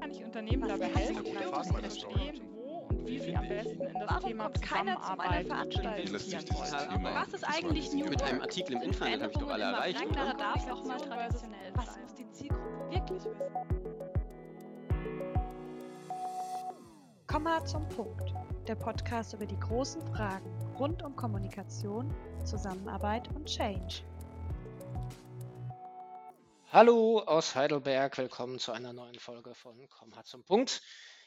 kann ich Unternehmen dabei helfen, zu verstehen, wo und wie sie am besten in das Warum Thema Zusammenarbeit investieren wollen. Was ist eigentlich New Mit einem? Artikel im Internet habe ich doch alle erreicht, oder? Darf Oder noch mal traditionell was sein. muss die Zielgruppe wirklich wissen? Komma zum Punkt. Der Podcast über die großen Fragen rund um Kommunikation, Zusammenarbeit und Change. Hallo aus Heidelberg, willkommen zu einer neuen Folge von Komma zum Punkt.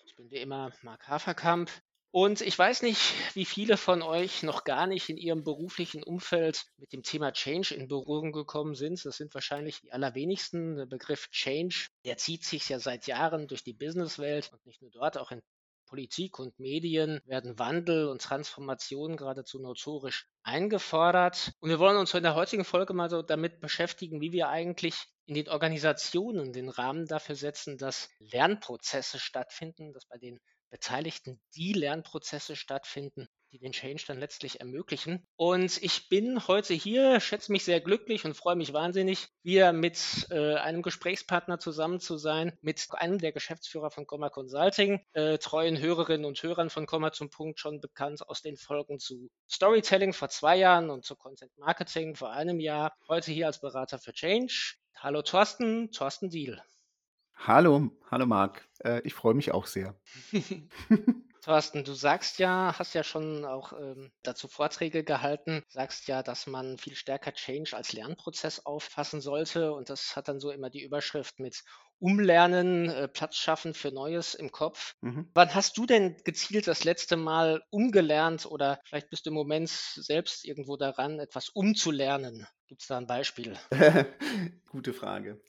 Ich bin wie immer Marc Haferkamp und ich weiß nicht, wie viele von euch noch gar nicht in ihrem beruflichen Umfeld mit dem Thema Change in Berührung gekommen sind. Das sind wahrscheinlich die allerwenigsten. Der Begriff Change, der zieht sich ja seit Jahren durch die Businesswelt und nicht nur dort, auch in Politik und Medien werden Wandel und Transformation geradezu notorisch eingefordert. Und wir wollen uns in der heutigen Folge mal so damit beschäftigen, wie wir eigentlich in den Organisationen den Rahmen dafür setzen, dass Lernprozesse stattfinden, dass bei den Beteiligten die Lernprozesse stattfinden, die den Change dann letztlich ermöglichen. Und ich bin heute hier, schätze mich sehr glücklich und freue mich wahnsinnig, wieder mit äh, einem Gesprächspartner zusammen zu sein, mit einem der Geschäftsführer von Comma Consulting, äh, treuen Hörerinnen und Hörern von Komma zum Punkt schon bekannt aus den Folgen zu Storytelling vor zwei Jahren und zu Content Marketing vor einem Jahr. Heute hier als Berater für Change. Hallo Thorsten, Thorsten Diel. Hallo, hallo Marc. Äh, ich freue mich auch sehr. Thorsten, du sagst ja, hast ja schon auch ähm, dazu Vorträge gehalten, sagst ja, dass man viel stärker Change als Lernprozess auffassen sollte und das hat dann so immer die Überschrift mit Umlernen, äh, Platz schaffen für Neues im Kopf. Mhm. Wann hast du denn gezielt das letzte Mal umgelernt oder vielleicht bist du im Moment selbst irgendwo daran, etwas umzulernen? Gibt es da ein Beispiel? Gute Frage.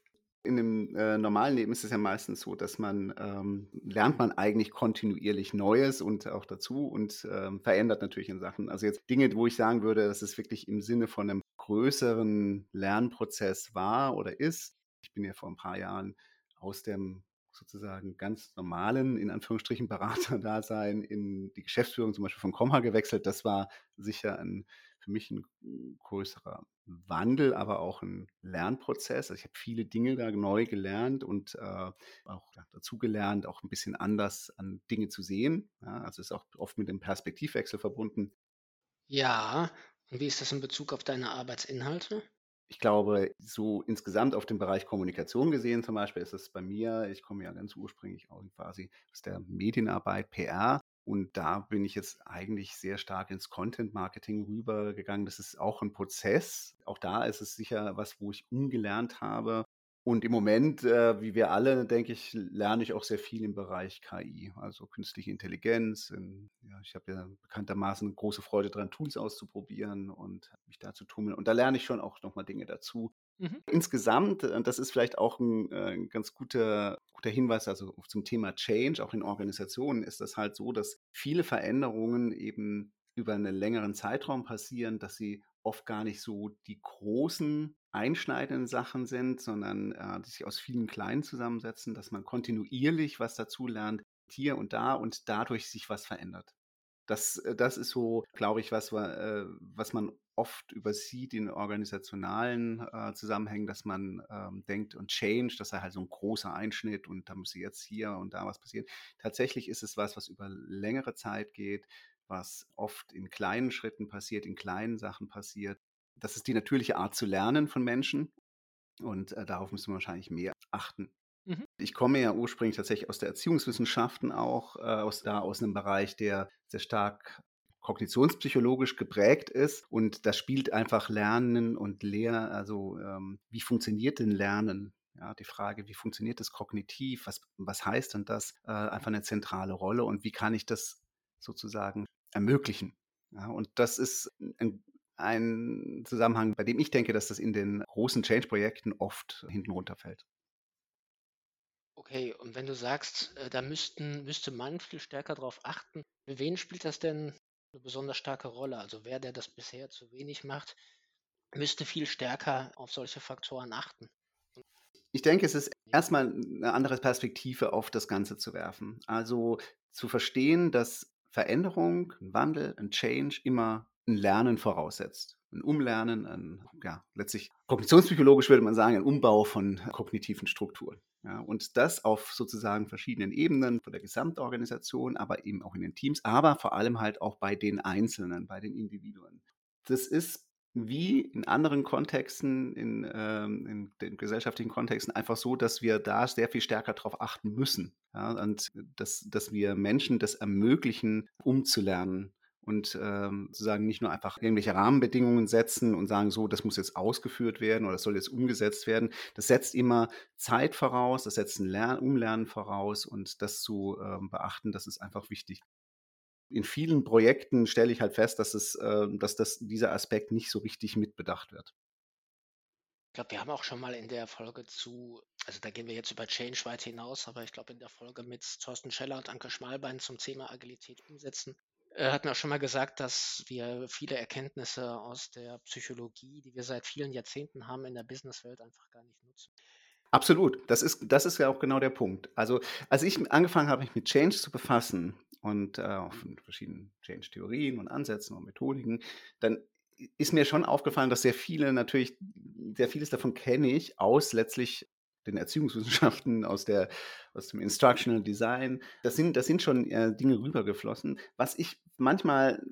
In dem äh, normalen Leben ist es ja meistens so, dass man ähm, lernt man eigentlich kontinuierlich Neues und auch dazu und ähm, verändert natürlich in Sachen. Also jetzt Dinge, wo ich sagen würde, dass es wirklich im Sinne von einem größeren Lernprozess war oder ist. Ich bin ja vor ein paar Jahren aus dem sozusagen ganz normalen, in Anführungsstrichen, Beraterdasein in die Geschäftsführung zum Beispiel von Comha gewechselt. Das war sicher ein, für mich ein größerer Wandel, aber auch ein Lernprozess. Also ich habe viele Dinge da neu gelernt und äh, auch ja, dazu gelernt, auch ein bisschen anders an Dinge zu sehen. Ja, also ist auch oft mit dem Perspektivwechsel verbunden. Ja, und wie ist das in Bezug auf deine Arbeitsinhalte? Ich glaube, so insgesamt auf dem Bereich Kommunikation gesehen zum Beispiel ist es bei mir, ich komme ja ganz ursprünglich auch quasi aus der Medienarbeit, PR. Und da bin ich jetzt eigentlich sehr stark ins Content Marketing rübergegangen. Das ist auch ein Prozess. Auch da ist es sicher was, wo ich umgelernt habe. Und im Moment, äh, wie wir alle, denke ich, lerne ich auch sehr viel im Bereich KI, also künstliche Intelligenz. In, ja, ich habe ja bekanntermaßen große Freude daran, Tools auszuprobieren und mich da zu tummeln. Und da lerne ich schon auch nochmal Dinge dazu. Mhm. Insgesamt, und das ist vielleicht auch ein, äh, ein ganz guter, guter Hinweis, also zum Thema Change, auch in Organisationen ist das halt so, dass viele Veränderungen eben über einen längeren Zeitraum passieren, dass sie oft gar nicht so die großen einschneidenden Sachen sind, sondern äh, die sich aus vielen kleinen zusammensetzen, dass man kontinuierlich was dazu lernt, hier und da und dadurch sich was verändert. Das, äh, das ist so, glaube ich, was, äh, was man oft übersieht in organisationalen äh, Zusammenhängen, dass man ähm, denkt und Change, das sei halt so ein großer Einschnitt und da müsste jetzt hier und da was passieren. Tatsächlich ist es was, was über längere Zeit geht, was oft in kleinen Schritten passiert, in kleinen Sachen passiert. Das ist die natürliche Art zu lernen von Menschen und äh, darauf müssen wir wahrscheinlich mehr achten. Mhm. Ich komme ja ursprünglich tatsächlich aus der Erziehungswissenschaften auch, äh, aus, da aus einem Bereich, der sehr stark kognitionspsychologisch geprägt ist und da spielt einfach Lernen und Lehr, also ähm, wie funktioniert denn Lernen? Ja, die Frage, wie funktioniert das kognitiv? Was, was heißt denn das? Äh, einfach eine zentrale Rolle und wie kann ich das sozusagen ermöglichen? Ja, und das ist ein, ein Zusammenhang, bei dem ich denke, dass das in den großen Change-Projekten oft hinten runterfällt. Okay, und wenn du sagst, äh, da müssten, müsste man viel stärker darauf achten, für wen spielt das denn eine besonders starke Rolle? Also wer, der das bisher zu wenig macht, müsste viel stärker auf solche Faktoren achten. Ich denke, es ist erstmal eine andere Perspektive auf das Ganze zu werfen. Also zu verstehen, dass Veränderung, ein Wandel, ein Change immer ein Lernen voraussetzt. Ein Umlernen, ein, ja, letztlich kognitionspsychologisch würde man sagen, ein Umbau von kognitiven Strukturen. Ja, und das auf sozusagen verschiedenen Ebenen von der Gesamtorganisation, aber eben auch in den Teams, aber vor allem halt auch bei den Einzelnen, bei den Individuen. Das ist wie in anderen Kontexten, in, ähm, in den gesellschaftlichen Kontexten, einfach so, dass wir da sehr viel stärker darauf achten müssen. Ja, und dass, dass wir Menschen das ermöglichen, umzulernen und ähm, sozusagen nicht nur einfach irgendwelche Rahmenbedingungen setzen und sagen, so, das muss jetzt ausgeführt werden oder das soll jetzt umgesetzt werden. Das setzt immer Zeit voraus, das setzt ein Lern Umlernen voraus und das zu ähm, beachten, das ist einfach wichtig in vielen Projekten stelle ich halt fest, dass, es, äh, dass das, dieser Aspekt nicht so richtig mitbedacht wird. Ich glaube, wir haben auch schon mal in der Folge zu, also da gehen wir jetzt über Change weit hinaus, aber ich glaube in der Folge mit Thorsten Scheller und Anke Schmalbein zum Thema Agilität umsetzen, äh, hatten wir auch schon mal gesagt, dass wir viele Erkenntnisse aus der Psychologie, die wir seit vielen Jahrzehnten haben, in der Businesswelt einfach gar nicht nutzen. Absolut, das ist, das ist ja auch genau der Punkt. Also als ich angefangen habe, mich mit Change zu befassen, und äh, auch von verschiedenen Change-Theorien und Ansätzen und Methodiken, dann ist mir schon aufgefallen, dass sehr viele natürlich, sehr vieles davon kenne ich aus letztlich den Erziehungswissenschaften, aus, der, aus dem Instructional Design. Das sind, das sind schon äh, Dinge rübergeflossen. Was ich manchmal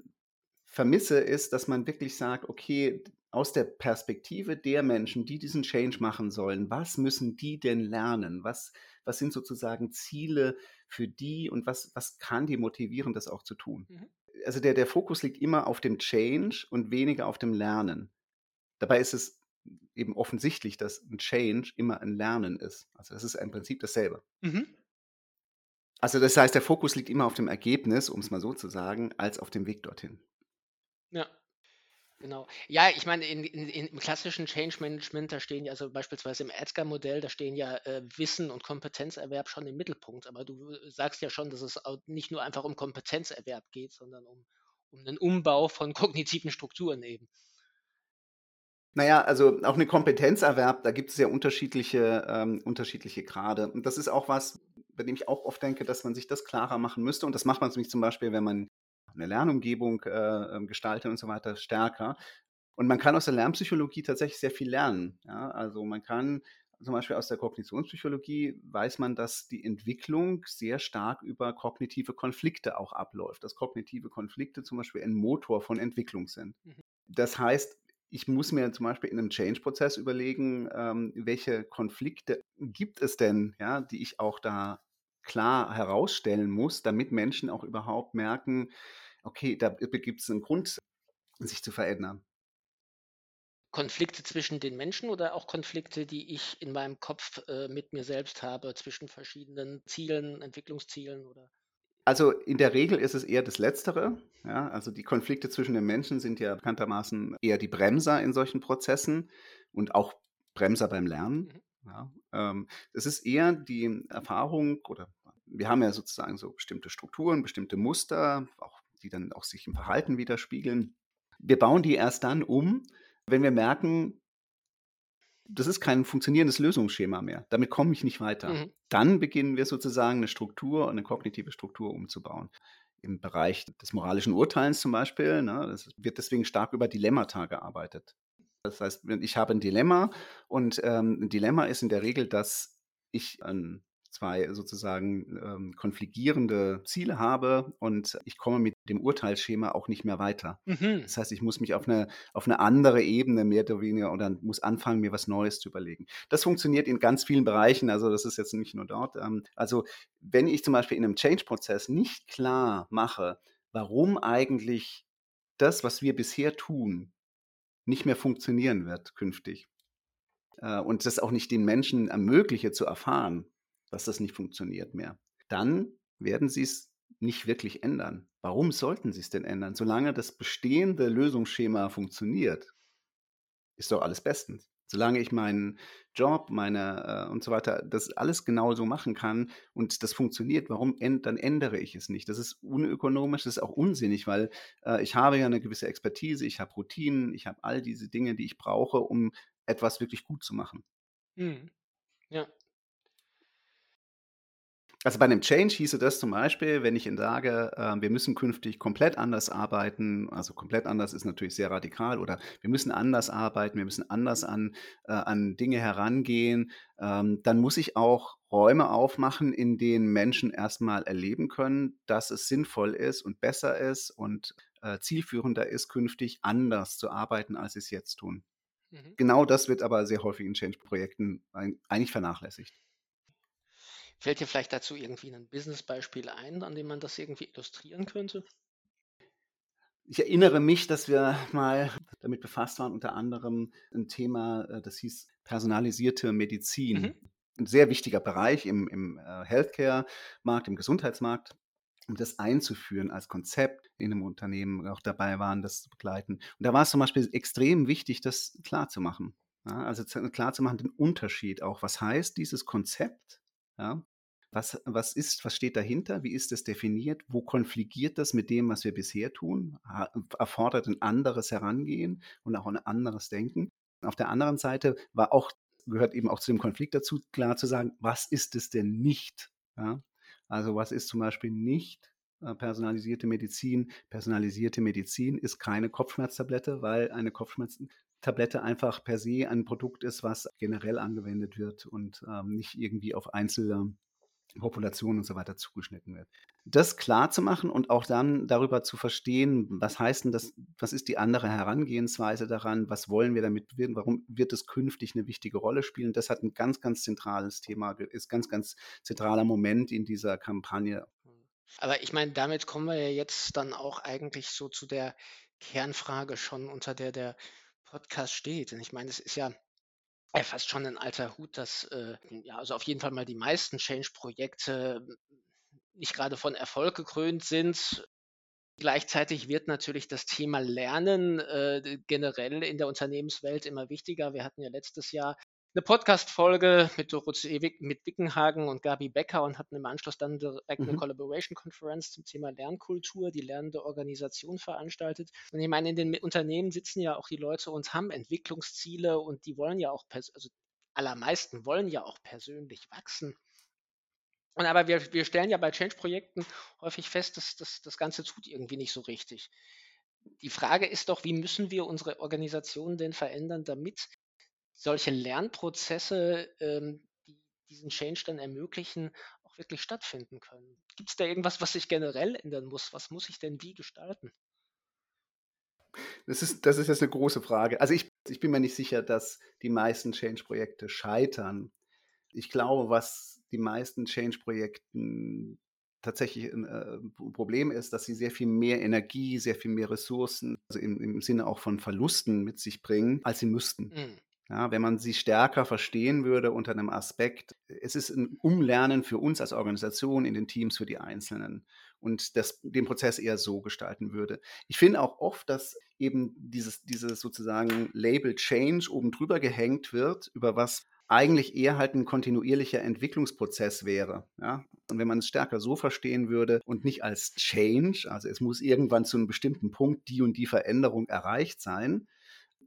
vermisse, ist, dass man wirklich sagt, okay, aus der Perspektive der Menschen, die diesen Change machen sollen, was müssen die denn lernen? Was, was sind sozusagen Ziele für die und was, was kann die motivieren, das auch zu tun? Mhm. Also der, der Fokus liegt immer auf dem Change und weniger auf dem Lernen. Dabei ist es eben offensichtlich, dass ein Change immer ein Lernen ist. Also es ist im Prinzip dasselbe. Mhm. Also das heißt, der Fokus liegt immer auf dem Ergebnis, um es mal so zu sagen, als auf dem Weg dorthin. Ja. Genau. Ja, ich meine, in, in, im klassischen Change Management, da stehen ja, also beispielsweise im Edgar-Modell, da stehen ja äh, Wissen und Kompetenzerwerb schon im Mittelpunkt. Aber du äh, sagst ja schon, dass es nicht nur einfach um Kompetenzerwerb geht, sondern um, um einen Umbau von kognitiven Strukturen eben. Naja, also auch eine Kompetenzerwerb, da gibt es ja unterschiedliche, ähm, unterschiedliche Grade. Und das ist auch was, bei dem ich auch oft denke, dass man sich das klarer machen müsste. Und das macht man nämlich zum Beispiel, wenn man eine Lernumgebung äh, ähm, gestaltet und so weiter, stärker. Und man kann aus der Lernpsychologie tatsächlich sehr viel lernen. Ja? Also man kann zum Beispiel aus der Kognitionspsychologie weiß man, dass die Entwicklung sehr stark über kognitive Konflikte auch abläuft. Dass kognitive Konflikte zum Beispiel ein Motor von Entwicklung sind. Mhm. Das heißt, ich muss mir zum Beispiel in einem Change-Prozess überlegen, ähm, welche Konflikte gibt es denn, ja, die ich auch da klar herausstellen muss, damit Menschen auch überhaupt merken, okay, da gibt es einen Grund, sich zu verändern. Konflikte zwischen den Menschen oder auch Konflikte, die ich in meinem Kopf äh, mit mir selbst habe, zwischen verschiedenen Zielen, Entwicklungszielen oder? Also in der Regel ist es eher das Letztere. Ja? Also die Konflikte zwischen den Menschen sind ja bekanntermaßen eher die Bremser in solchen Prozessen und auch Bremser beim Lernen. Mhm. Ja? Ähm, es ist eher die Erfahrung oder wir haben ja sozusagen so bestimmte Strukturen, bestimmte Muster, auch, die dann auch sich im Verhalten widerspiegeln. Wir bauen die erst dann um, wenn wir merken, das ist kein funktionierendes Lösungsschema mehr. Damit komme ich nicht weiter. Mhm. Dann beginnen wir sozusagen eine Struktur, eine kognitive Struktur umzubauen. Im Bereich des moralischen Urteilens zum Beispiel, ne, das wird deswegen stark über Dilemmata gearbeitet. Das heißt, ich habe ein Dilemma und ähm, ein Dilemma ist in der Regel, dass ich ein zwei sozusagen ähm, konfligierende Ziele habe und ich komme mit dem Urteilsschema auch nicht mehr weiter. Mhm. Das heißt, ich muss mich auf eine, auf eine andere Ebene mehr oder weniger oder muss anfangen, mir was Neues zu überlegen. Das funktioniert in ganz vielen Bereichen, also das ist jetzt nicht nur dort. Ähm, also wenn ich zum Beispiel in einem Change-Prozess nicht klar mache, warum eigentlich das, was wir bisher tun, nicht mehr funktionieren wird künftig, äh, und das auch nicht den Menschen ermögliche zu erfahren, dass das nicht funktioniert mehr. Dann werden sie es nicht wirklich ändern. Warum sollten sie es denn ändern? Solange das bestehende Lösungsschema funktioniert, ist doch alles bestens. Solange ich meinen Job, meine äh, und so weiter, das alles genauso machen kann und das funktioniert, warum dann ändere ich es nicht? Das ist unökonomisch, das ist auch unsinnig, weil äh, ich habe ja eine gewisse Expertise, ich habe Routinen, ich habe all diese Dinge, die ich brauche, um etwas wirklich gut zu machen. Mhm. Ja, Also bei einem Change hieße das zum Beispiel, wenn ich Ihnen sage, äh, wir müssen künftig komplett anders arbeiten, also komplett anders ist natürlich sehr radikal, oder wir müssen anders arbeiten, wir müssen anders an, äh, an Dinge herangehen, ähm, dann muss ich auch Räume aufmachen, in denen Menschen erstmal erleben können, dass es sinnvoll ist und besser ist und äh, zielführender ist, künftig anders zu arbeiten, als sie es jetzt tun. Mhm. Genau das wird aber sehr häufig in Change-Projekten eigentlich vernachlässigt. Fällt dir vielleicht dazu irgendwie ein Business-Beispiel ein, an dem man das irgendwie illustrieren könnte? Ich erinnere mich, dass wir mal damit befasst waren, unter anderem ein Thema, äh, das hieß personalisierte Medizin. Mhm. Ein sehr wichtiger Bereich im, im äh, Healthcare-Markt, im Gesundheitsmarkt um das einzuführen als Konzept in einem Unternehmen auch dabei waren, das zu begleiten. Und da war es zum Beispiel extrem wichtig, das klar zu machen. Ja, also klar zu machen, den Unterschied auch. Was heißt dieses Konzept? Ja, was, was ist, was steht dahinter? Wie ist es definiert? Wo konfligiert das mit dem, was wir bisher tun? Erfordert ein anderes Herangehen und auch ein anderes Denken. Auf der anderen Seite war auch, gehört eben auch zu dem Konflikt dazu, klar zu sagen, was ist es denn nicht? Ja? Also was ist zum Beispiel nicht äh, personalisierte Medizin? Personalisierte Medizin ist keine Kopfschmerztablette, weil eine Kopfschmerztablette einfach per se ein Produkt ist, was generell angewendet wird und ähm, nicht irgendwie auf einzelne Population und so weiter zugeschnitten wird. Das klar zu machen und auch dann darüber zu verstehen, was heißt denn das, was ist die andere Herangehensweise daran, was wollen wir damit wirken, warum wird es künftig eine wichtige Rolle spielen, das hat ein ganz, ganz zentrales Thema, ist ganz, ganz zentraler Moment in dieser Kampagne. Aber ich meine, damit kommen wir ja jetzt dann auch eigentlich so zu der Kernfrage schon, unter der der Podcast steht. Und ich meine, es ist ja ja, fast schon ein alter Hut, dass äh, ja, also auf jeden Fall mal die meisten Change-Projekte nicht gerade von Erfolg gekrönt sind. Gleichzeitig wird natürlich das Thema Lernen äh, generell in der Unternehmenswelt immer wichtiger. Wir hatten ja letztes Jahr eine Podcast-Folge mit Dorothee mit Wickenhagen und Gabi Becker und hatten im Anschluss dann direkt eine mhm. Collaboration-Konferenz zum Thema Lernkultur, die lernende Organisation veranstaltet. Und ich meine, in den Unternehmen sitzen ja auch die Leute und haben Entwicklungsziele und die wollen ja auch, also allermeisten wollen ja auch persönlich wachsen. Und aber wir, wir stellen ja bei Change-Projekten häufig fest, dass, dass das Ganze tut irgendwie nicht so richtig. Die Frage ist doch, wie müssen wir unsere Organisation denn verändern, damit solche Lernprozesse, ähm, die diesen Change dann ermöglichen, auch wirklich stattfinden können. Gibt es da irgendwas, was sich generell ändern muss? Was muss ich denn wie gestalten? Das ist, das ist jetzt eine große Frage. Also ich, ich bin mir nicht sicher, dass die meisten Change-Projekte scheitern. Ich glaube, was die meisten Change-Projekten tatsächlich ein äh, Problem ist, dass sie sehr viel mehr Energie, sehr viel mehr Ressourcen, also im, im Sinne auch von Verlusten mit sich bringen, als sie müssten. Mhm. Ja, wenn man sie stärker verstehen würde unter einem Aspekt, es ist ein Umlernen für uns als Organisation in den Teams für die Einzelnen und das, den Prozess eher so gestalten würde. Ich finde auch oft, dass eben dieses, dieses sozusagen Label Change oben drüber gehängt wird, über was eigentlich eher halt ein kontinuierlicher Entwicklungsprozess wäre. Ja? Und wenn man es stärker so verstehen würde und nicht als Change, also es muss irgendwann zu einem bestimmten Punkt die und die Veränderung erreicht sein,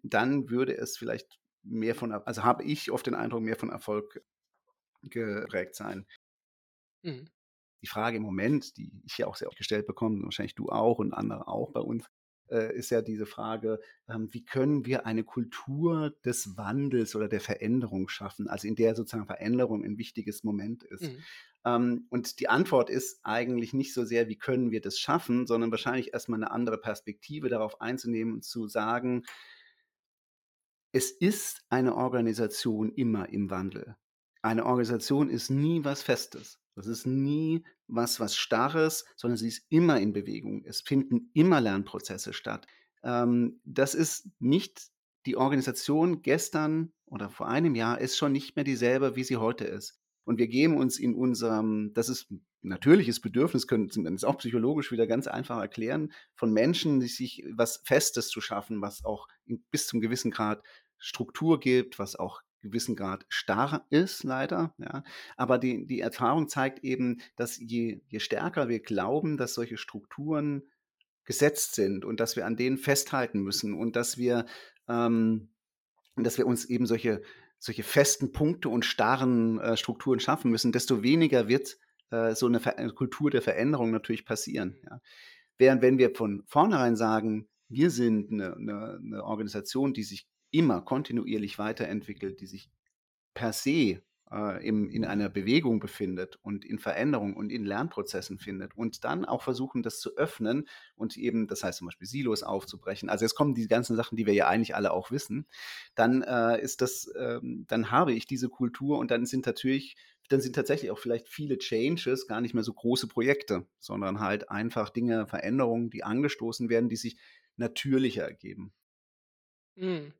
dann würde es vielleicht mehr von, also habe ich oft den Eindruck, mehr von Erfolg geprägt sein. Mhm. Die Frage im Moment, die ich ja auch sehr oft gestellt bekomme, wahrscheinlich du auch und andere auch bei uns, äh, ist ja diese Frage, ähm, wie können wir eine Kultur des Wandels oder der Veränderung schaffen, also in der sozusagen Veränderung ein wichtiges Moment ist. Mhm. Ähm, und die Antwort ist eigentlich nicht so sehr, wie können wir das schaffen, sondern wahrscheinlich erstmal eine andere Perspektive darauf einzunehmen und zu sagen, es ist eine Organisation immer im Wandel. Eine Organisation ist nie was Festes. Das ist nie was, was Starres, sondern sie ist immer in Bewegung. Es finden immer Lernprozesse statt. Ähm, das ist nicht die Organisation gestern oder vor einem Jahr ist schon nicht mehr dieselbe, wie sie heute ist. Und wir geben uns in unserem, das ist natürliches Bedürfnis, können es auch psychologisch wieder ganz einfach erklären, von Menschen, die sich was Festes zu schaffen, was auch bis zum gewissen Grad Struktur gibt, was auch gewissen Grad starr ist, leider. Ja. Aber die, die Erfahrung zeigt eben, dass je, je stärker wir glauben, dass solche Strukturen gesetzt sind und dass wir an denen festhalten müssen und dass wir, ähm, dass wir uns eben solche, solche festen Punkte und starren äh, Strukturen schaffen müssen, desto weniger wird äh, so eine, Ver eine Kultur der Veränderung natürlich passieren. Ja. Während wenn wir von vornherein sagen, wir sind eine, eine, eine Organisation, die sich immer kontinuierlich weiterentwickelt, die sich per se äh, im, in einer Bewegung befindet und in Veränderung und in Lernprozessen findet und dann auch versuchen, das zu öffnen und eben, das heißt zum Beispiel Silos aufzubrechen. Also jetzt kommen die ganzen Sachen, die wir ja eigentlich alle auch wissen. Dann äh, ist das, ähm, dann habe ich diese Kultur und dann sind natürlich dann sind tatsächlich auch vielleicht viele Changes gar nicht mehr so große Projekte, sondern halt einfach Dinge, Veränderungen, die angestoßen werden, die sich natürlicher ergeben. Mhm.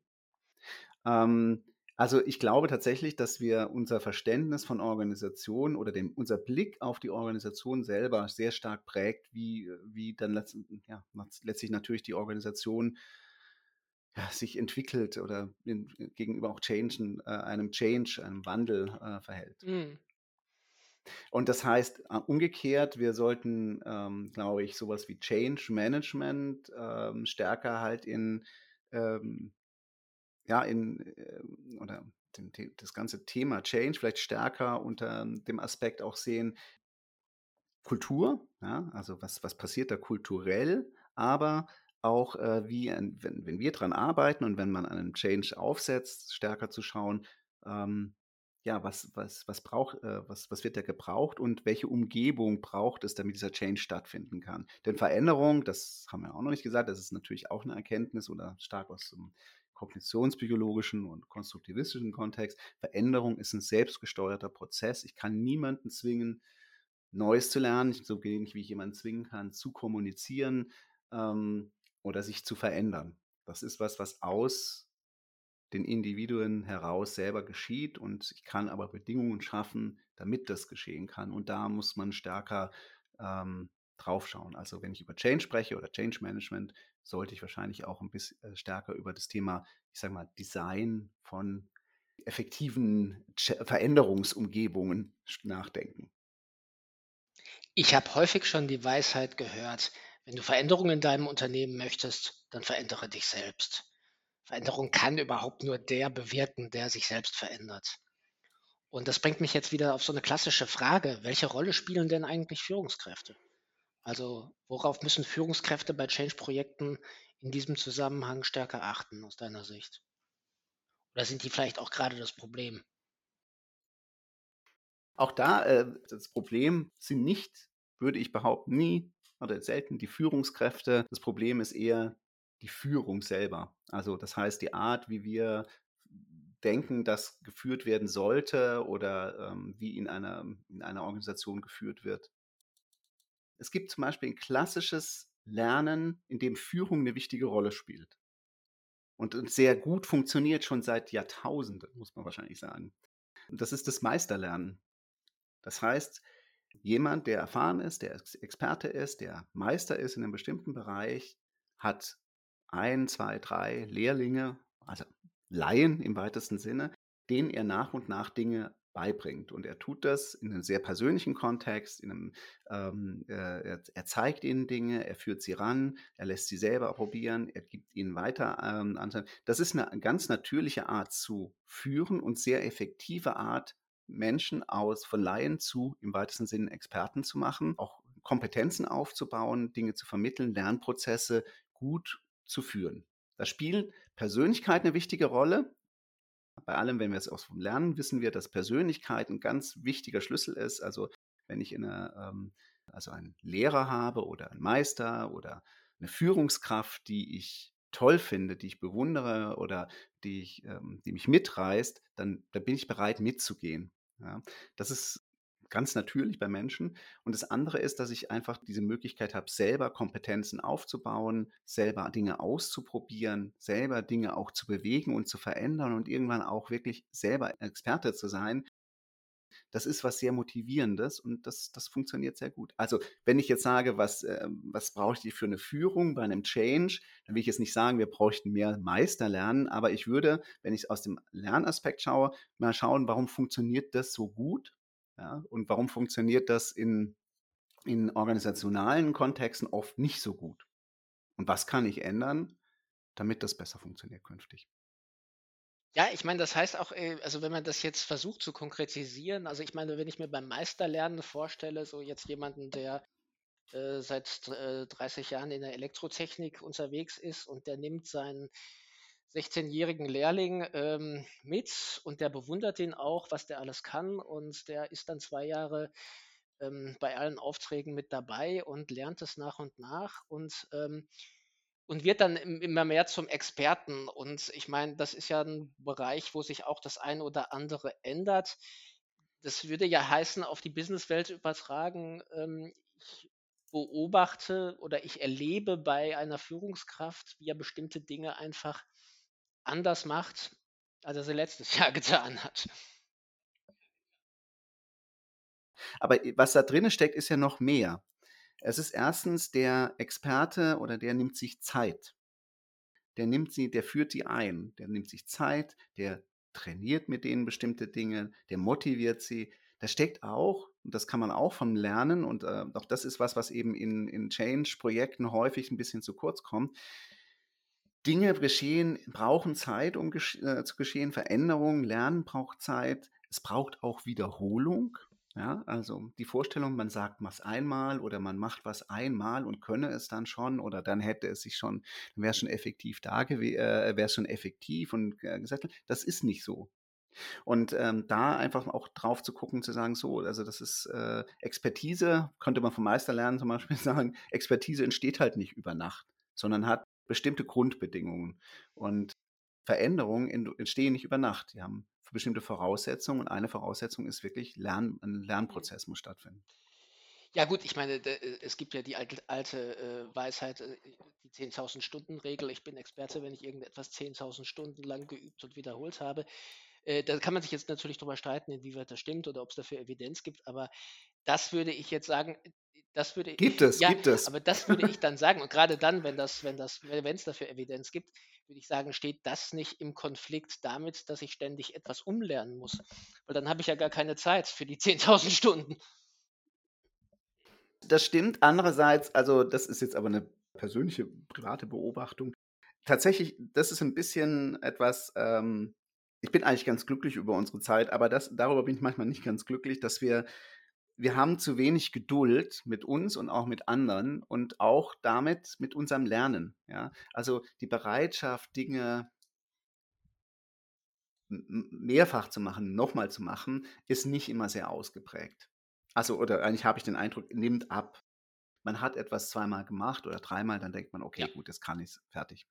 Ähm, also ich glaube tatsächlich, dass wir unser Verständnis von Organisation oder dem, unser Blick auf die Organisation selber sehr stark prägt, wie, wie dann letzt, ja, letztlich natürlich die Organisation ja, sich entwickelt oder in, gegenüber auch Change, äh, einem Change, einem Wandel äh, verhält. Mhm. Und das heißt äh, umgekehrt, wir sollten, ähm, glaube ich, sowas wie Change Management ähm, stärker halt in ähm, ja, in, äh, oder das ganze Thema Change vielleicht stärker unter dem Aspekt auch sehen, Kultur, ja, also was, was passiert da kulturell, aber auch äh, wie, wenn, wenn wir dran arbeiten und wenn man einen Change aufsetzt, stärker zu schauen, ähm, ja, was, was, was braucht, äh, was, was wird da gebraucht und welche Umgebung braucht es, damit dieser Change stattfinden kann. Denn Veränderung, das haben wir auch noch nicht gesagt, das ist natürlich auch eine Erkenntnis oder stark aus dem kognitionspsychologischen und konstruktivistischen Kontext. Veränderung ist ein selbstgesteuerter Prozess. Ich kann niemanden zwingen, Neues zu lernen, so wenig wie ich jemanden zwingen kann, zu kommunizieren ähm, oder sich zu verändern. Das ist was, was aus den Individuen heraus selber geschieht und ich kann aber Bedingungen schaffen, damit das geschehen kann. Und da muss man stärker ähm, draufschauen. Also wenn ich über Change spreche oder Change Management, sollte ich wahrscheinlich auch ein bisschen äh, stärker über das Thema, ich sage mal, Design von effektiven Veränderungsumgebungen nachdenken. Ich habe häufig schon die Weisheit gehört, wenn du Veränderungen in deinem Unternehmen möchtest, dann verändere dich selbst. Veränderung kann überhaupt nur der bewirken, der sich selbst verändert. Und das bringt mich jetzt wieder auf so eine klassische Frage. Welche Rolle spielen denn eigentlich Führungskräfte? Also worauf müssen Führungskräfte bei Change-Projekten in diesem Zusammenhang stärker achten aus deiner Sicht? Oder sind die vielleicht auch gerade das Problem? Auch da, äh, das Problem sind nicht, würde ich behaupten, nie oder selten die Führungskräfte. Das Problem ist eher die Führung selber. Also das heißt, die Art, wie wir denken, dass geführt werden sollte oder ähm, wie in einer, in einer Organisation geführt wird. Es gibt zum Beispiel ein klassisches Lernen, in dem Führung eine wichtige Rolle spielt. Und sehr gut funktioniert schon seit Jahrtausenden, muss man wahrscheinlich sagen. Und das ist das Meisterlernen. Das heißt, jemand, der erfahren ist, der Experte ist, der Meister ist in einem bestimmten Bereich, hat ein, zwei, drei Lehrlinge, also Laien im weitesten Sinne, denen er nach und nach Dinge beibringt. Und er tut das in einem sehr persönlichen Kontext, in einem, ähm, äh, er, zeigt ihnen Dinge, er führt sie ran, er lässt sie selber probieren, er gibt ihnen weiter ähm, Das ist eine ganz natürliche Art zu führen und sehr effektive Art, Menschen aus von Laien zu im weitesten Sinne Experten zu machen, auch Kompetenzen aufzubauen, Dinge zu vermitteln, Lernprozesse gut zu führen. Da spielen Persönlichkeit eine wichtige Rolle, bei allem, wenn wir es aus vom Lernen wissen wir, dass Persönlichkeit ein ganz wichtiger Schlüssel ist. Also wenn ich eine, ähm, also einen Lehrer habe oder einen Meister oder eine Führungskraft, die ich toll finde, die ich bewundere oder die, ich, ähm, die mich mitreißt, dann, dann bin ich bereit mitzugehen. Ja. Das ist ganz natürlich bei Menschen. Und das andere ist, dass ich einfach diese Möglichkeit habe, selber Kompetenzen aufzubauen, selber Dinge auszuprobieren, selber Dinge auch zu bewegen und zu verändern und irgendwann auch wirklich selber Experte zu sein. Das ist was sehr Motivierendes und das, das funktioniert sehr gut. Also, wenn ich jetzt sage, was, äh, was brauche ich für eine Führung bei einem Change, dann will ich jetzt nicht sagen, wir bräuchten mehr Meisterlernen, aber ich würde, wenn ich aus dem Lernaspekt schaue, mal schauen, warum funktioniert das so gut ja? Und warum funktioniert das in, in organisationalen Kontexten oft nicht so gut? Und was kann ich ändern, damit das besser funktioniert künftig? Ja, ich meine, das heißt auch, äh, also wenn man das jetzt versucht zu konkretisieren, also ich meine, wenn ich mir beim Meisterlernen vorstelle, so jetzt jemanden, der äh, seit äh, 30 Jahren in der Elektrotechnik unterwegs ist und der nimmt seinen 16-jährigen Lehrling ähm, mit und der bewundert ihn auch, was der alles kann und der ist dann zwei Jahre ähm, bei allen Aufträgen mit dabei und lernt es nach und nach und ähm, und wird dann immer mehr zum Experten. Und ich meine, das ist ja ein Bereich, wo sich auch das eine oder andere ändert. Das würde ja heißen, auf die Businesswelt übertragen, ähm, ich beobachte oder ich erlebe bei einer Führungskraft, wie er bestimmte Dinge einfach anders macht, als er sie letztes Jahr getan hat. Aber was da drin steckt, ist ja noch mehr. Es ist erstens der Experte oder der nimmt sich Zeit. Der nimmt sie, der führt die ein, der nimmt sich Zeit, der trainiert mit denen bestimmte Dinge, der motiviert sie. Da steckt auch, und das kann man auch von lernen, und äh, auch das ist was, was eben in, in Change-Projekten häufig ein bisschen zu kurz kommt. Dinge geschehen, brauchen Zeit, um gesch äh, zu geschehen. Veränderungen, Lernen braucht Zeit. Es braucht auch Wiederholung. Ja, also die Vorstellung, man sagt was einmal oder man macht was einmal und könne es dann schon oder dann hätte es sich schon, wäre es schon effektiv da äh, wäre schon effektiv und äh, gesagt, das ist nicht so. Und ähm, da einfach auch drauf zu gucken, zu sagen, so, also das ist äh, Expertise, könnte man vom Meister lernen zum Beispiel sagen, Expertise entsteht halt nicht über Nacht, sondern hat bestimmte Grundbedingungen. Und Veränderungen entstehen nicht über Nacht. Die haben bestimmte Voraussetzungen und eine Voraussetzung ist wirklich, Lern, ein mhm. Lernprozess muss stattfinden. Ja gut, ich meine, äh, es gibt ja die alte, alte äh, Weisheit, äh, die 10.000 Stunden Regel. Ich bin Experte, wenn ich irgendetwas 10.000 Stunden lang geübt und wiederholt habe. Da kann man sich jetzt natürlich darüber streiten, inwieweit das stimmt oder ob es dafür Evidenz gibt, aber das würde ich jetzt sagen, das würde gibt es, ja, gibt es. Aber das würde ich dann sagen. Und gerade dann, wenn das, wenn das, wenn es dafür Evidenz gibt, würde ich sagen, steht das nicht im Konflikt damit, dass ich ständig etwas umlernen muss. Weil dann habe ich ja gar keine Zeit für die 10.000 Stunden. Das stimmt. Andererseits, also das ist jetzt aber eine persönliche, private Beobachtung. Tatsächlich, das ist ein bisschen etwas, ähm, ich bin eigentlich ganz glücklich über unsere Zeit, aber das, darüber bin ich manchmal nicht ganz glücklich, dass wir wir haben zu wenig Geduld mit uns und auch mit anderen und auch damit mit unserem Lernen. Ja? Also die Bereitschaft, Dinge mehrfach zu machen, nochmal zu machen, ist nicht immer sehr ausgeprägt. Also, oder eigentlich habe ich den Eindruck, nimmt ab. Man hat etwas zweimal gemacht oder dreimal, dann denkt man, okay, ja. gut, das kann ich, fertig.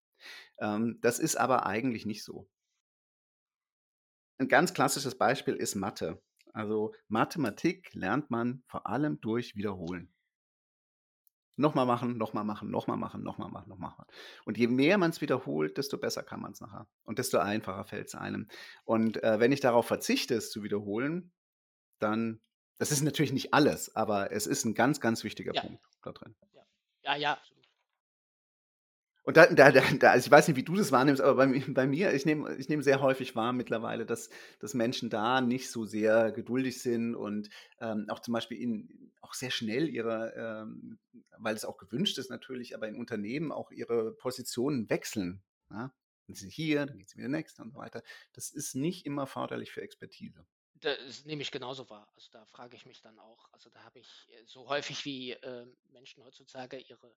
Ähm, das ist aber eigentlich nicht so. Ein ganz klassisches Beispiel ist Mathe. Also Mathematik lernt man vor allem durch Wiederholen. Nochmal machen, nochmal machen, nochmal machen, nochmal machen, nochmal machen. Und je mehr man es wiederholt, desto besser kann man es nachher. Und desto einfacher fällt es einem. Und äh, wenn ich darauf verzichte, es zu wiederholen, dann, das ist natürlich nicht alles, aber es ist ein ganz, ganz wichtiger ja. Punkt da drin. Ja, ja, ja und da, da, da, also ich weiß nicht, wie du das wahrnimmst, aber bei, bei mir, ich nehme ich nehm sehr häufig wahr mittlerweile, dass, dass Menschen da nicht so sehr geduldig sind und ähm, auch zum Beispiel in, auch sehr schnell ihre, ähm, weil es auch gewünscht ist natürlich, aber in Unternehmen auch ihre Positionen wechseln. Ja? Dann sind sie hier, dann geht sie wieder next und so weiter. Das ist nicht immer förderlich für Expertise. Das nehme ich genauso wahr. Also da frage ich mich dann auch. Also da habe ich äh, so häufig wie äh, Menschen heutzutage ihre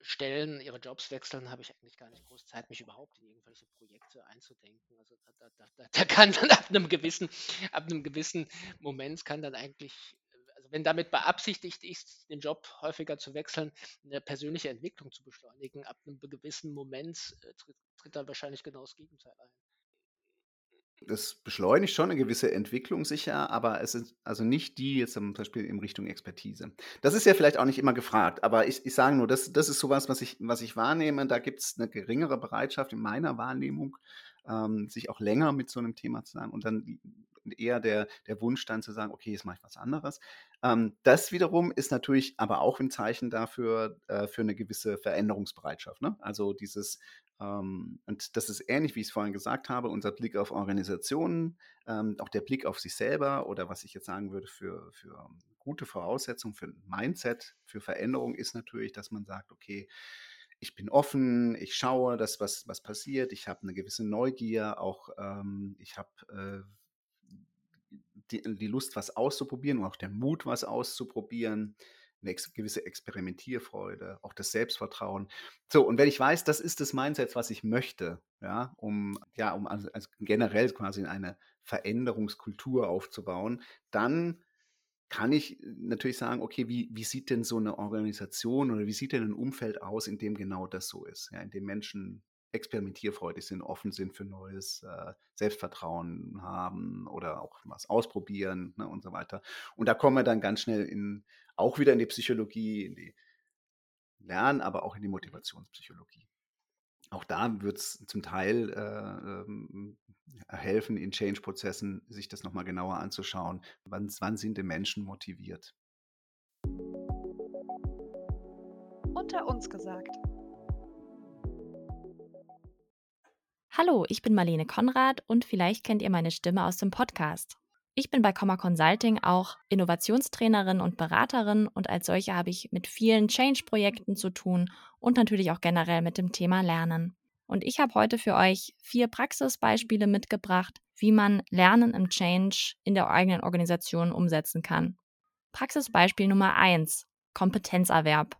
Stellen, ihre Jobs wechseln, habe ich eigentlich gar nicht groß Zeit, mich überhaupt in irgendwelche Projekte einzudenken. Also da, da, da, da kann dann ab einem gewissen, ab einem gewissen Moment kann dann eigentlich, also wenn damit beabsichtigt ist, den Job häufiger zu wechseln, eine persönliche Entwicklung zu beschleunigen, ab einem gewissen Moment äh, tritt, tritt dann wahrscheinlich genau das Gegenteil ein. Das beschleunigt schon eine gewisse Entwicklung sicher, aber es ist also nicht die jetzt zum Beispiel in Richtung Expertise. Das ist ja vielleicht auch nicht immer gefragt, aber ich, ich sage nur, das, das ist sowas, was ich, was ich wahrnehme. Da gibt es eine geringere Bereitschaft in meiner Wahrnehmung, ähm, sich auch länger mit so einem Thema zu sagen und dann eher der, der Wunsch dann zu sagen, okay, jetzt mache ich was anderes. Ähm, das wiederum ist natürlich aber auch ein Zeichen dafür, äh, für eine gewisse Veränderungsbereitschaft. Ne? Also dieses, ähm, und das ist ähnlich, wie ich es vorhin gesagt habe, unser Blick auf Organisationen, ähm, auch der Blick auf sich selber oder was ich jetzt sagen würde für, für gute Voraussetzungen, für ein Mindset, für Veränderung ist natürlich, dass man sagt, okay, ich bin offen, ich schaue, dass was, was passiert, ich habe eine gewisse Neugier, auch ähm, ich habe äh, die, die Lust, was auszuprobieren und auch der Mut, was auszuprobieren eine ex gewisse Experimentierfreude, auch das Selbstvertrauen. So, und wenn ich weiß, das ist das Mindset, was ich möchte, ja, um, ja, um also, also generell quasi eine Veränderungskultur aufzubauen, dann kann ich natürlich sagen, okay, wie, wie sieht denn so eine Organisation oder wie sieht denn ein Umfeld aus, in dem genau das so ist, ja, in dem Menschen experimentierfreudig sind, offen sind für Neues, äh, Selbstvertrauen haben oder auch was ausprobieren ne, und so weiter. Und da kommen wir dann ganz schnell in, auch wieder in die Psychologie, in die Lern-, aber auch in die Motivationspsychologie. Auch da wird es zum Teil äh, ähm, helfen, in Change-Prozessen sich das nochmal genauer anzuschauen. Wann, wann sind die Menschen motiviert? Unter uns gesagt. Hallo, ich bin Marlene Konrad und vielleicht kennt ihr meine Stimme aus dem Podcast. Ich bin bei Comma Consulting auch Innovationstrainerin und Beraterin und als solche habe ich mit vielen Change-Projekten zu tun und natürlich auch generell mit dem Thema Lernen. Und ich habe heute für euch vier Praxisbeispiele mitgebracht, wie man Lernen im Change in der eigenen Organisation umsetzen kann. Praxisbeispiel Nummer eins: Kompetenzerwerb.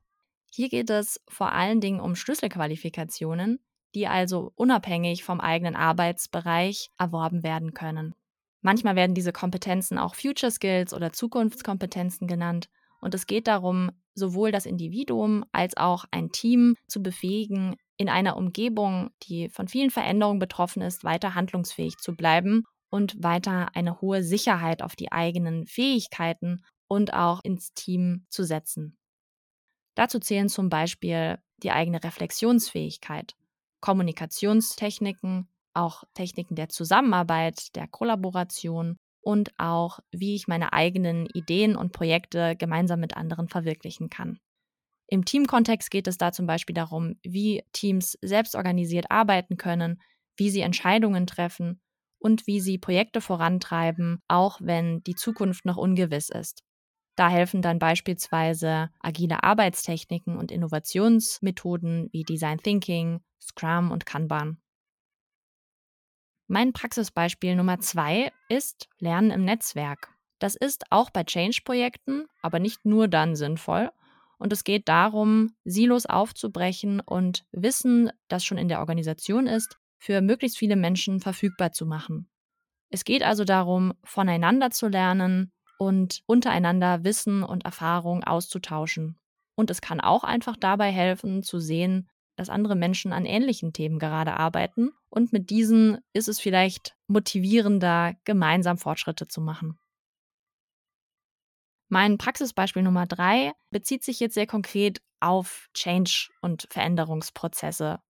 Hier geht es vor allen Dingen um Schlüsselqualifikationen, die also unabhängig vom eigenen Arbeitsbereich erworben werden können. Manchmal werden diese Kompetenzen auch Future Skills oder Zukunftskompetenzen genannt. Und es geht darum, sowohl das Individuum als auch ein Team zu befähigen, in einer Umgebung, die von vielen Veränderungen betroffen ist, weiter handlungsfähig zu bleiben und weiter eine hohe Sicherheit auf die eigenen Fähigkeiten und auch ins Team zu setzen. Dazu zählen zum Beispiel die eigene Reflexionsfähigkeit, Kommunikationstechniken, auch Techniken der Zusammenarbeit, der Kollaboration und auch, wie ich meine eigenen Ideen und Projekte gemeinsam mit anderen verwirklichen kann. Im Teamkontext geht es da zum Beispiel darum, wie Teams selbstorganisiert arbeiten können, wie sie Entscheidungen treffen und wie sie Projekte vorantreiben, auch wenn die Zukunft noch ungewiss ist. Da helfen dann beispielsweise agile Arbeitstechniken und Innovationsmethoden wie Design Thinking, Scrum und Kanban. Mein Praxisbeispiel Nummer zwei ist Lernen im Netzwerk. Das ist auch bei Change-Projekten, aber nicht nur dann sinnvoll. Und es geht darum, Silos aufzubrechen und Wissen, das schon in der Organisation ist, für möglichst viele Menschen verfügbar zu machen. Es geht also darum, voneinander zu lernen und untereinander Wissen und Erfahrung auszutauschen. Und es kann auch einfach dabei helfen, zu sehen, dass andere Menschen an ähnlichen Themen gerade arbeiten und mit diesen ist es vielleicht motivierender, gemeinsam Fortschritte zu machen. Mein Praxisbeispiel Nummer drei bezieht sich jetzt sehr konkret auf Change- und Veränderungsprozesse.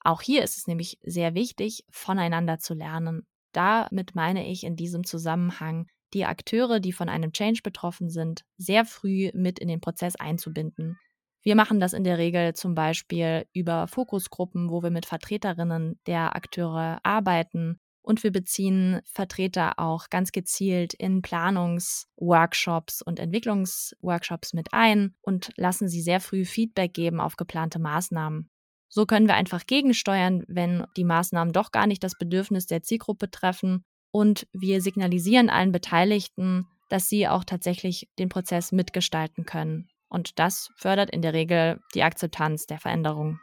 Auch hier ist es nämlich sehr wichtig, voneinander zu lernen. Damit meine ich in diesem Zusammenhang, die Akteure, die von einem Change betroffen sind, sehr früh mit in den Prozess einzubinden. Wir machen das in der Regel zum Beispiel über Fokusgruppen, wo wir mit Vertreterinnen der Akteure arbeiten. Und wir beziehen Vertreter auch ganz gezielt in Planungsworkshops und Entwicklungsworkshops mit ein und lassen sie sehr früh Feedback geben auf geplante Maßnahmen. So können wir einfach gegensteuern, wenn die Maßnahmen doch gar nicht das Bedürfnis der Zielgruppe treffen. Und wir signalisieren allen Beteiligten, dass sie auch tatsächlich den Prozess mitgestalten können. Und das fördert in der Regel die Akzeptanz der Veränderung.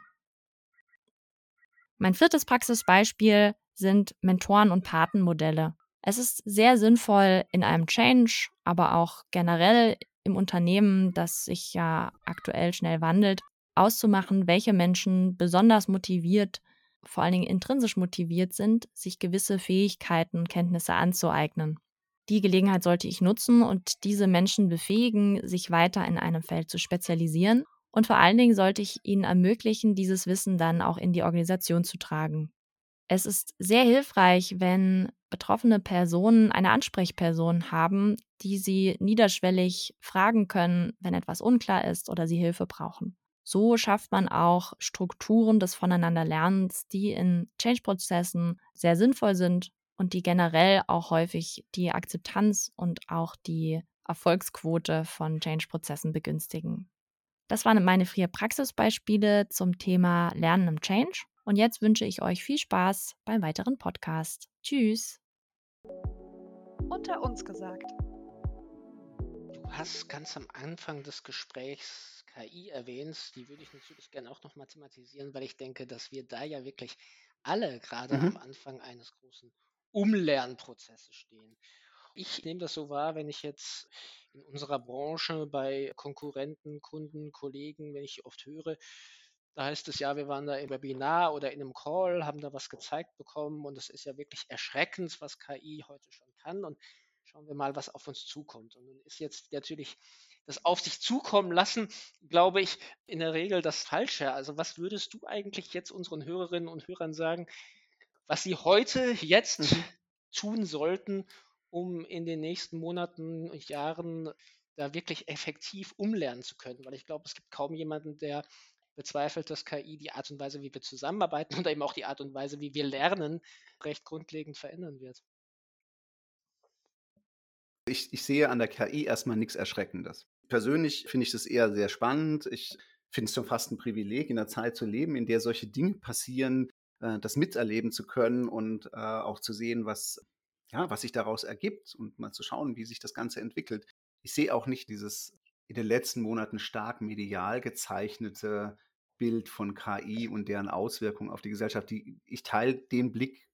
Mein viertes Praxisbeispiel sind Mentoren- und Patenmodelle. Es ist sehr sinnvoll in einem Change, aber auch generell im Unternehmen, das sich ja aktuell schnell wandelt, auszumachen, welche Menschen besonders motiviert, vor allen Dingen intrinsisch motiviert sind, sich gewisse Fähigkeiten und Kenntnisse anzueignen. Die Gelegenheit sollte ich nutzen und diese Menschen befähigen, sich weiter in einem Feld zu spezialisieren. Und vor allen Dingen sollte ich ihnen ermöglichen, dieses Wissen dann auch in die Organisation zu tragen. Es ist sehr hilfreich, wenn betroffene Personen eine Ansprechperson haben, die sie niederschwellig fragen können, wenn etwas unklar ist oder sie Hilfe brauchen. So schafft man auch Strukturen des Voneinanderlernens, die in Change-Prozessen sehr sinnvoll sind und die generell auch häufig die Akzeptanz und auch die Erfolgsquote von Change-Prozessen begünstigen. Das waren meine vier Praxisbeispiele zum Thema Lernen im Change. Und jetzt wünsche ich euch viel Spaß beim weiteren Podcast. Tschüss. Unter uns gesagt. Du hast ganz am Anfang des Gesprächs KI erwähnt. Die würde ich natürlich gerne auch nochmal thematisieren, weil ich denke, dass wir da ja wirklich alle gerade Mhm. am Anfang eines großen Umlernprozesses stehen. Ich nehme das so wahr, wenn ich jetzt in unserer Branche bei Konkurrenten, Kunden, Kollegen, wenn ich oft höre, da heißt es ja, wir waren da im Webinar oder in einem Call, haben da was gezeigt bekommen und es ist ja wirklich erschreckend, was KI heute schon kann und schauen wir mal, was auf uns zukommt. Und nun ist jetzt natürlich das auf sich zukommen lassen, glaube ich, in der Regel das Falsche. Also was würdest du eigentlich jetzt unseren Hörerinnen und Hörern sagen, was sie heute, jetzt Mhm. tun sollten, um in den nächsten Monaten und Jahren da wirklich effektiv umlernen zu können? Weil ich glaube, es gibt kaum jemanden, der bezweifelt, dass KI die Art und Weise, wie wir zusammenarbeiten und eben auch die Art und Weise, wie wir lernen, recht grundlegend verändern wird. Ich, ich sehe an der KI erstmal nichts Erschreckendes. Persönlich finde ich das eher sehr spannend. Ich finde es schon fast ein Privileg, in einer Zeit zu leben, in der solche Dinge passieren, äh, das miterleben zu können und äh, auch zu sehen, was, ja, was sich daraus ergibt und mal zu schauen, wie sich das Ganze entwickelt. Ich sehe auch nicht dieses in den letzten Monaten stark medial gezeichnete Bild von KI und deren Auswirkungen auf die Gesellschaft. Die, ich teile den Blick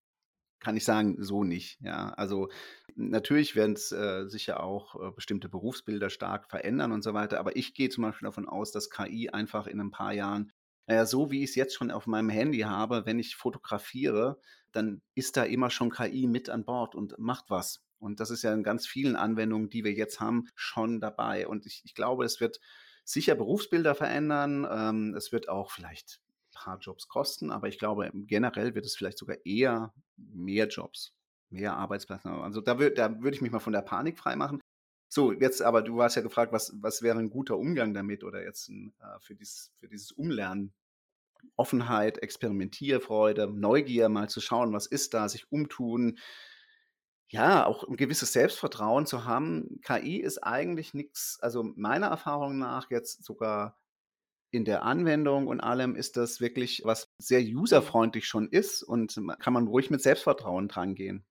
kann ich sagen, so nicht. Ja, also natürlich werden es äh, sicher auch äh, bestimmte Berufsbilder stark verändern und so weiter. Aber ich gehe zum Beispiel davon aus, dass KI einfach in ein paar Jahren, naja, so wie ich es jetzt schon auf meinem Handy habe, wenn ich fotografiere, dann ist da immer schon KI mit an Bord und macht was. Und das ist ja in ganz vielen Anwendungen, die wir jetzt haben, schon dabei. Und ich, ich glaube, es wird sicher Berufsbilder verändern. Ähm, es wird auch vielleicht paar Jobs kosten, aber ich glaube, generell wird es vielleicht sogar eher mehr Jobs, mehr Arbeitsplätze. Also da, würd, da würde ich mich mal von der Panik freimachen. So, jetzt aber, du hast ja gefragt, was, was wäre ein guter Umgang damit oder jetzt ein, äh, für, dieses, für dieses Umlernen? Offenheit, Experimentierfreude, Neugier, mal zu schauen, was ist da, sich umtun. Ja, auch ein gewisses Selbstvertrauen zu haben. KI ist eigentlich nichts, also meiner Erfahrung nach jetzt sogar in der Anwendung und allem ist das wirklich was sehr userfreundlich schon ist und kann man ruhig mit Selbstvertrauen dran gehen.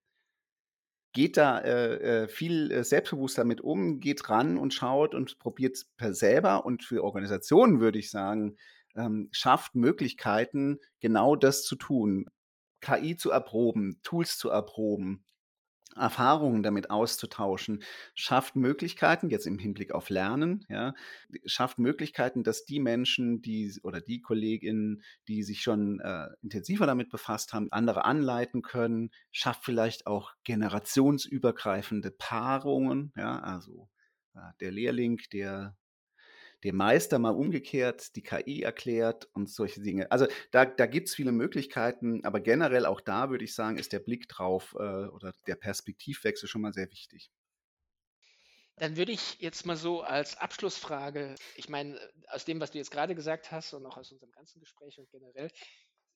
Geht da äh, viel äh, selbstbewusster mit um, geht ran und schaut und probiert per selber und für Organisationen würde ich sagen, ähm, schafft Möglichkeiten, genau das zu tun. KI zu erproben, Tools zu erproben, Erfahrungen damit auszutauschen, schafft Möglichkeiten, jetzt im Hinblick auf Lernen, ja, schafft Möglichkeiten, dass die Menschen, die oder die Kolleginnen, die sich schon äh, intensiver damit befasst haben, andere anleiten können, schafft vielleicht auch generationsübergreifende Paarungen, ja, also äh, der Lehrling, der dem Meister mal umgekehrt die KI erklärt und solche Dinge. Also da, da gibt es viele Möglichkeiten, aber generell auch da würde ich sagen, ist der Blick drauf äh, oder der Perspektivwechsel schon mal sehr wichtig. Dann würde ich jetzt mal so als Abschlussfrage, ich meine, aus dem, was du jetzt gerade gesagt hast und auch aus unserem ganzen Gespräch und generell,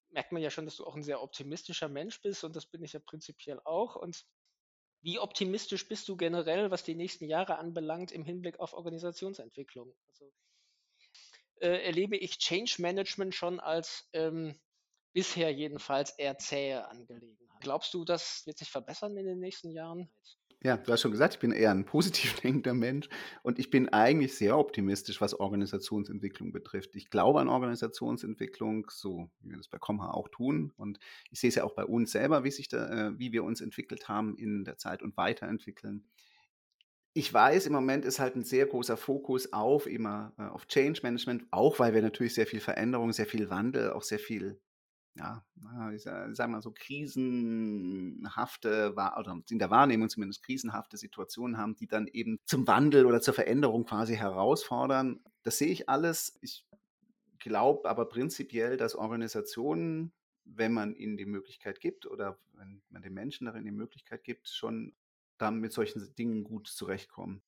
merkt man ja schon, dass du auch ein sehr optimistischer Mensch bist und das bin ich ja prinzipiell auch. Und wie optimistisch bist du generell, was die nächsten Jahre anbelangt, im Hinblick auf Organisationsentwicklung? Also äh, erlebe ich Change Management schon als ähm, bisher jedenfalls eher zähe Angelegenheit. Glaubst du, das wird sich verbessern in den nächsten Jahren? Ja, du hast schon gesagt, ich bin eher ein positiv denkender Mensch und ich bin eigentlich sehr optimistisch, was Organisationsentwicklung betrifft. Ich glaube an Organisationsentwicklung, so wie wir das bei Comha auch tun. Und ich sehe es ja auch bei uns selber, wie, sich da, äh, wie wir uns entwickelt haben in der Zeit und weiterentwickeln. Ich weiß, im Moment ist halt ein sehr großer Fokus auf immer äh, auf Change Management, auch weil wir natürlich sehr viel Veränderung, sehr viel Wandel, auch sehr viel ja, ich sage mal so krisenhafte oder in der Wahrnehmung zumindest krisenhafte Situationen haben, die dann eben zum Wandel oder zur Veränderung quasi herausfordern. Das sehe ich alles. Ich glaube aber prinzipiell, dass Organisationen, wenn man ihnen die Möglichkeit gibt oder wenn man den Menschen darin die Möglichkeit gibt, schon dann mit solchen Dingen gut zurechtkommen.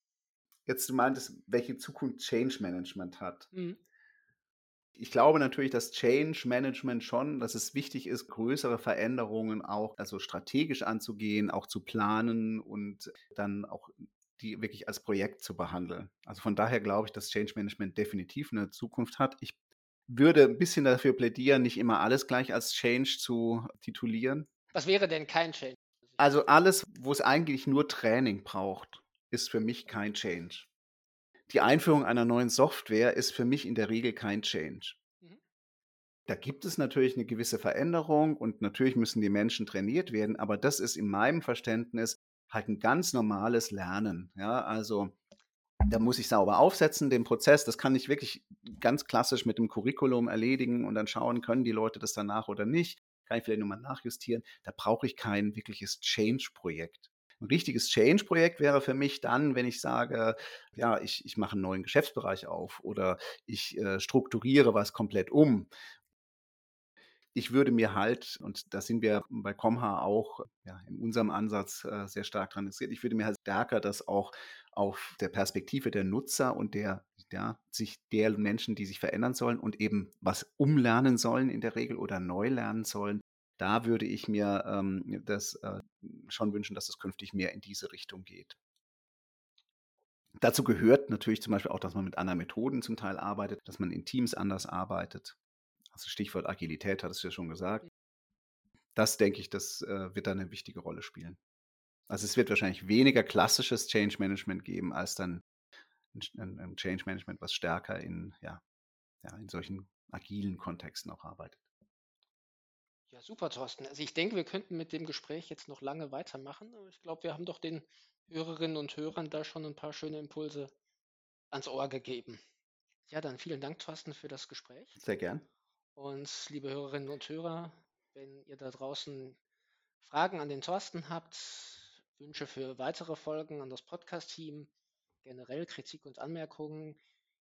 Jetzt du meintest, welche Zukunft Change Management hat. Mhm ich glaube natürlich, dass Change Management schon, dass es wichtig ist, größere Veränderungen auch also strategisch anzugehen, auch zu planen und dann auch die wirklich als Projekt zu behandeln. Also von daher glaube ich, dass Change Management definitiv eine Zukunft hat. Ich würde ein bisschen dafür plädieren, nicht immer alles gleich als Change zu titulieren. Was wäre denn kein Change? Also alles, wo es eigentlich nur Training braucht, ist für mich kein Change. Die Einführung einer neuen Software ist für mich in der Regel kein Change. Mhm. Da gibt es natürlich eine gewisse Veränderung und natürlich müssen die Menschen trainiert werden, aber das ist in meinem Verständnis halt ein ganz normales Lernen. Ja, also da muss ich sauber aufsetzen, den Prozess. Das kann ich wirklich ganz klassisch mit dem Curriculum erledigen und dann schauen, können die Leute das danach oder nicht. Kann ich vielleicht nochmal nachjustieren. Da brauche ich kein wirkliches Change-Projekt. Ein richtiges Change-Projekt wäre für mich dann, wenn ich sage, ja, ich, ich mache einen neuen Geschäftsbereich auf oder ich äh, strukturiere was komplett um. Ich würde mir halt, und da sind wir bei Comha auch ja, in unserem Ansatz äh, sehr stark dran interessiert, ich würde mir halt stärker das auch auf der Perspektive der Nutzer und der, ja, sich der Menschen, die sich verändern sollen und eben was umlernen sollen in der Regel oder neu lernen sollen, da würde ich mir ähm, das äh, schon wünschen, dass es künftig mehr in diese Richtung geht. Dazu gehört natürlich zum Beispiel auch, dass man mit anderen Methoden zum Teil arbeitet, dass man in Teams anders arbeitet. Also Stichwort Agilität hattest du ja schon gesagt. Das denke ich, das äh, wird dann eine wichtige Rolle spielen. Also es wird wahrscheinlich weniger klassisches Change Management geben, als dann ein, ein Change Management, was stärker in, ja, ja, in solchen agilen Kontexten auch arbeitet. Ja, super, Thorsten. Also ich denke, wir könnten mit dem Gespräch jetzt noch lange weitermachen, aber ich glaube, wir haben doch den Hörerinnen und Hörern da schon ein paar schöne Impulse ans Ohr gegeben. Ja, dann vielen Dank, Thorsten, für das Gespräch. Sehr gern. Und liebe Hörerinnen und Hörer, wenn ihr da draußen Fragen an den Thorsten habt, Wünsche für weitere Folgen an das Podcast-Team, generell Kritik und Anmerkungen,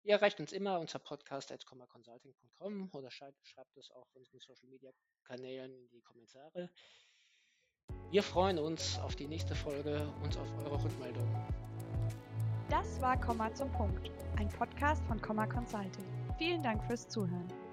ihr erreicht uns immer unter podcast.consulting.com oder schreibt, schreibt es auch in unseren Social Media Kanälen in die Kommentare. Wir freuen uns auf die nächste Folge und auf eure Rückmeldung. Das war Komma zum Punkt, ein Podcast von Komma Consulting. Vielen Dank fürs Zuhören.